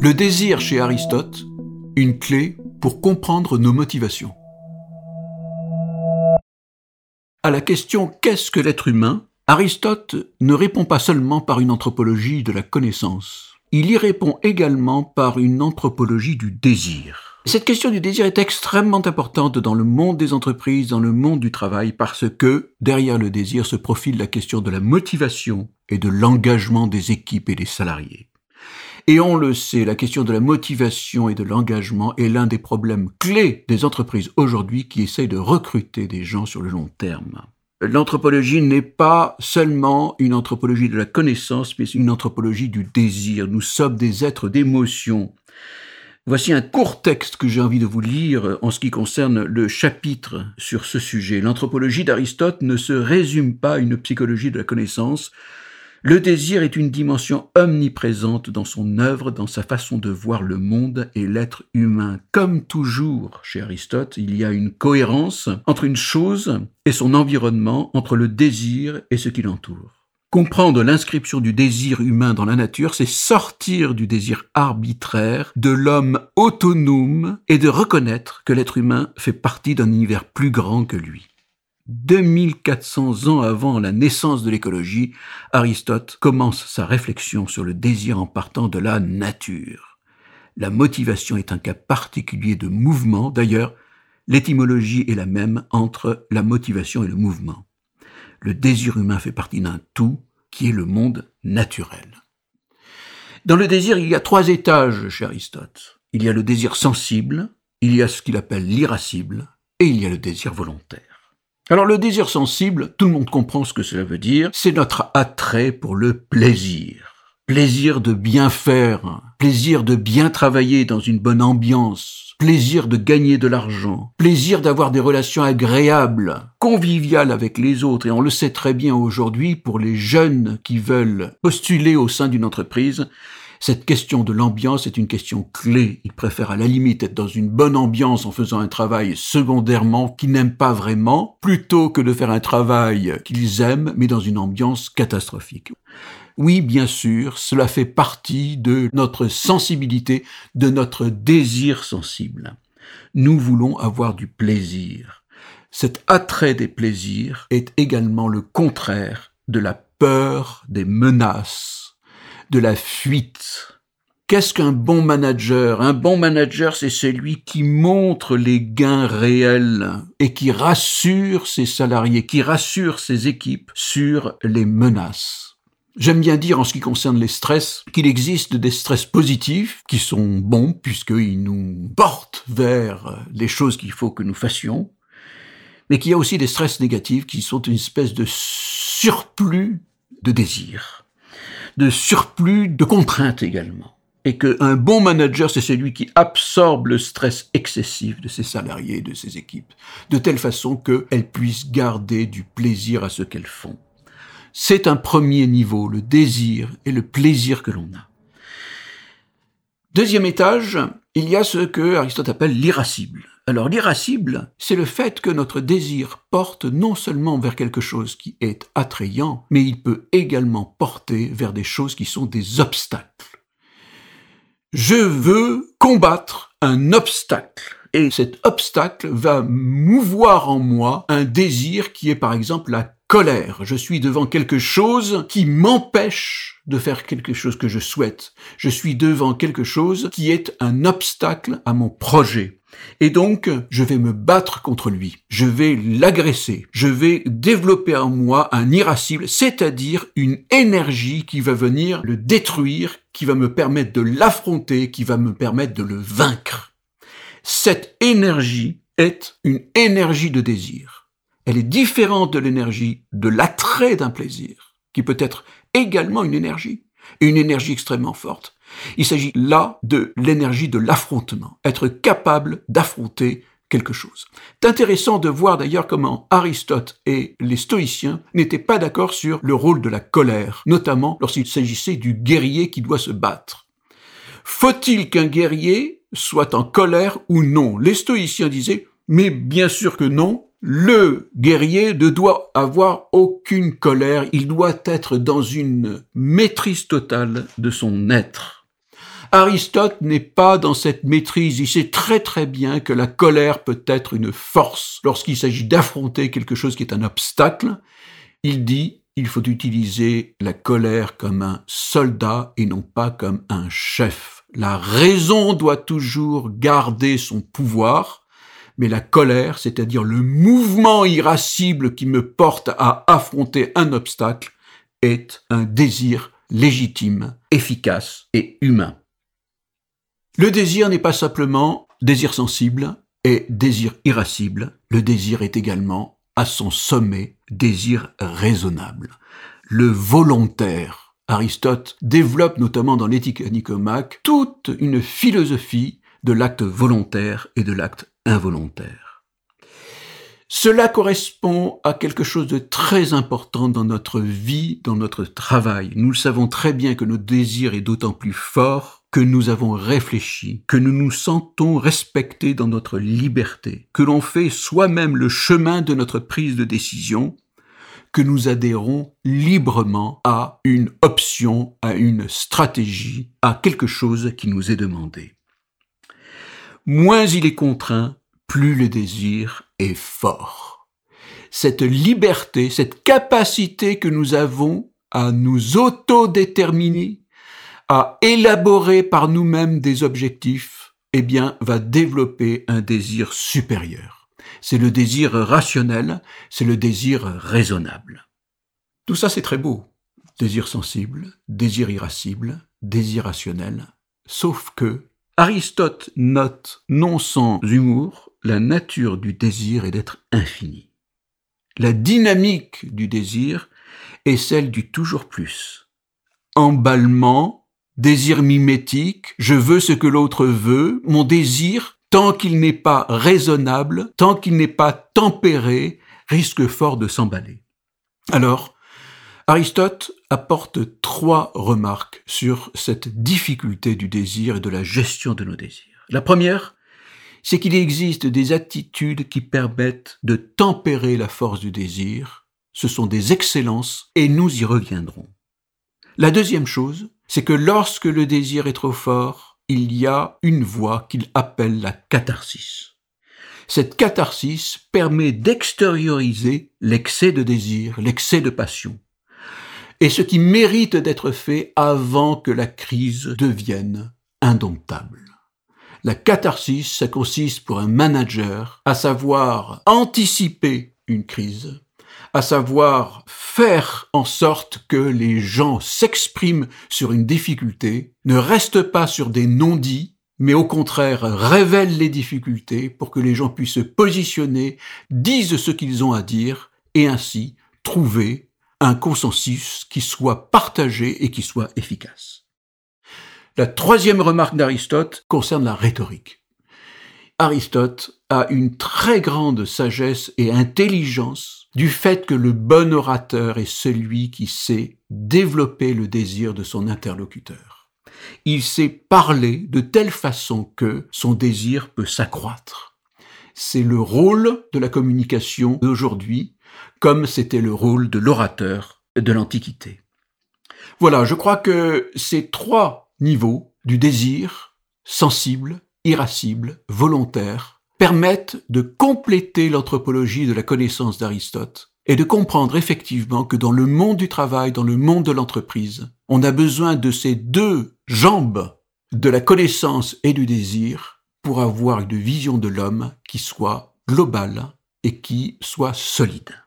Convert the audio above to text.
Le désir chez Aristote, une clé pour comprendre nos motivations. À la question qu'est-ce que l'être humain, Aristote ne répond pas seulement par une anthropologie de la connaissance, il y répond également par une anthropologie du désir. Cette question du désir est extrêmement importante dans le monde des entreprises, dans le monde du travail, parce que derrière le désir se profile la question de la motivation et de l'engagement des équipes et des salariés. Et on le sait, la question de la motivation et de l'engagement est l'un des problèmes clés des entreprises aujourd'hui qui essayent de recruter des gens sur le long terme. L'anthropologie n'est pas seulement une anthropologie de la connaissance, mais une anthropologie du désir. Nous sommes des êtres d'émotion. Voici un court texte que j'ai envie de vous lire en ce qui concerne le chapitre sur ce sujet. L'anthropologie d'Aristote ne se résume pas à une psychologie de la connaissance, le désir est une dimension omniprésente dans son œuvre, dans sa façon de voir le monde et l'être humain. Comme toujours chez Aristote, il y a une cohérence entre une chose et son environnement, entre le désir et ce qui l'entoure. Comprendre l'inscription du désir humain dans la nature, c'est sortir du désir arbitraire de l'homme autonome et de reconnaître que l'être humain fait partie d'un univers plus grand que lui. 2400 ans avant la naissance de l'écologie, Aristote commence sa réflexion sur le désir en partant de la nature. La motivation est un cas particulier de mouvement. D'ailleurs, l'étymologie est la même entre la motivation et le mouvement. Le désir humain fait partie d'un tout qui est le monde naturel. Dans le désir, il y a trois étages chez Aristote. Il y a le désir sensible, il y a ce qu'il appelle l'irascible, et il y a le désir volontaire. Alors le désir sensible, tout le monde comprend ce que cela veut dire, c'est notre attrait pour le plaisir. Plaisir de bien faire, plaisir de bien travailler dans une bonne ambiance, plaisir de gagner de l'argent, plaisir d'avoir des relations agréables, conviviales avec les autres, et on le sait très bien aujourd'hui pour les jeunes qui veulent postuler au sein d'une entreprise, cette question de l'ambiance est une question clé. Ils préfèrent à la limite être dans une bonne ambiance en faisant un travail secondairement qu'ils n'aiment pas vraiment, plutôt que de faire un travail qu'ils aiment, mais dans une ambiance catastrophique. Oui, bien sûr, cela fait partie de notre sensibilité, de notre désir sensible. Nous voulons avoir du plaisir. Cet attrait des plaisirs est également le contraire de la peur des menaces de la fuite. Qu'est-ce qu'un bon manager? Un bon manager, c'est celui qui montre les gains réels et qui rassure ses salariés, qui rassure ses équipes sur les menaces. J'aime bien dire en ce qui concerne les stress qu'il existe des stress positifs qui sont bons puisqu'ils nous portent vers les choses qu'il faut que nous fassions, mais qu'il y a aussi des stress négatifs qui sont une espèce de surplus de désir de surplus de contraintes également. Et qu'un bon manager, c'est celui qui absorbe le stress excessif de ses salariés, de ses équipes, de telle façon qu'elles puissent garder du plaisir à ce qu'elles font. C'est un premier niveau, le désir et le plaisir que l'on a. Deuxième étage, il y a ce que Aristote appelle l'irascible. Alors l'irascible, c'est le fait que notre désir porte non seulement vers quelque chose qui est attrayant, mais il peut également porter vers des choses qui sont des obstacles. Je veux combattre un obstacle. Et cet obstacle va mouvoir en moi un désir qui est par exemple la colère. Je suis devant quelque chose qui m'empêche de faire quelque chose que je souhaite. Je suis devant quelque chose qui est un obstacle à mon projet. Et donc, je vais me battre contre lui. Je vais l'agresser. Je vais développer en moi un irascible, c'est-à-dire une énergie qui va venir le détruire, qui va me permettre de l'affronter, qui va me permettre de le vaincre. Cette énergie est une énergie de désir. Elle est différente de l'énergie de l'attrait d'un plaisir, qui peut être également une énergie, une énergie extrêmement forte. Il s'agit là de l'énergie de l'affrontement, être capable d'affronter quelque chose. C'est intéressant de voir d'ailleurs comment Aristote et les stoïciens n'étaient pas d'accord sur le rôle de la colère, notamment lorsqu'il s'agissait du guerrier qui doit se battre. Faut-il qu'un guerrier soit en colère ou non Les stoïciens disaient mais bien sûr que non, le guerrier ne doit avoir aucune colère, il doit être dans une maîtrise totale de son être. Aristote n'est pas dans cette maîtrise, il sait très très bien que la colère peut être une force lorsqu'il s'agit d'affronter quelque chose qui est un obstacle. Il dit il faut utiliser la colère comme un soldat et non pas comme un chef. La raison doit toujours garder son pouvoir, mais la colère, c'est-à-dire le mouvement irascible qui me porte à affronter un obstacle, est un désir légitime, efficace et humain. Le désir n'est pas simplement désir sensible et désir irascible, le désir est également à son sommet désir raisonnable. Le volontaire. Aristote développe notamment dans l'éthique Nicomaque toute une philosophie de l'acte volontaire et de l'acte involontaire. Cela correspond à quelque chose de très important dans notre vie, dans notre travail. Nous savons très bien que notre désir est d'autant plus fort que nous avons réfléchi, que nous nous sentons respectés dans notre liberté, que l'on fait soi-même le chemin de notre prise de décision, nous adhérons librement à une option, à une stratégie, à quelque chose qui nous est demandé. Moins il est contraint, plus le désir est fort. Cette liberté, cette capacité que nous avons à nous autodéterminer, à élaborer par nous-mêmes des objectifs, eh bien, va développer un désir supérieur. C'est le désir rationnel, c'est le désir raisonnable. Tout ça, c'est très beau. Désir sensible, désir irascible, désir rationnel. Sauf que Aristote note, non sans humour, la nature du désir est d'être infini. La dynamique du désir est celle du toujours plus. Emballement, désir mimétique, je veux ce que l'autre veut, mon désir, tant qu'il n'est pas raisonnable, tant qu'il n'est pas tempéré, risque fort de s'emballer. Alors, Aristote apporte trois remarques sur cette difficulté du désir et de la gestion de nos désirs. La première, c'est qu'il existe des attitudes qui permettent de tempérer la force du désir. Ce sont des excellences et nous y reviendrons. La deuxième chose, c'est que lorsque le désir est trop fort, il y a une voie qu'il appelle la catharsis. Cette catharsis permet d'extérioriser l'excès de désir, l'excès de passion, et ce qui mérite d'être fait avant que la crise devienne indomptable. La catharsis, ça consiste pour un manager à savoir anticiper une crise, à savoir faire en sorte que les gens s'expriment sur une difficulté, ne restent pas sur des non-dits, mais au contraire révèlent les difficultés pour que les gens puissent se positionner, disent ce qu'ils ont à dire, et ainsi trouver un consensus qui soit partagé et qui soit efficace. La troisième remarque d'Aristote concerne la rhétorique. Aristote a une très grande sagesse et intelligence du fait que le bon orateur est celui qui sait développer le désir de son interlocuteur. Il sait parler de telle façon que son désir peut s'accroître. C'est le rôle de la communication d'aujourd'hui, comme c'était le rôle de l'orateur de l'Antiquité. Voilà, je crois que ces trois niveaux du désir, sensible, irascible, volontaire, permettent de compléter l'anthropologie de la connaissance d'Aristote et de comprendre effectivement que dans le monde du travail, dans le monde de l'entreprise, on a besoin de ces deux jambes de la connaissance et du désir pour avoir une vision de l'homme qui soit globale et qui soit solide.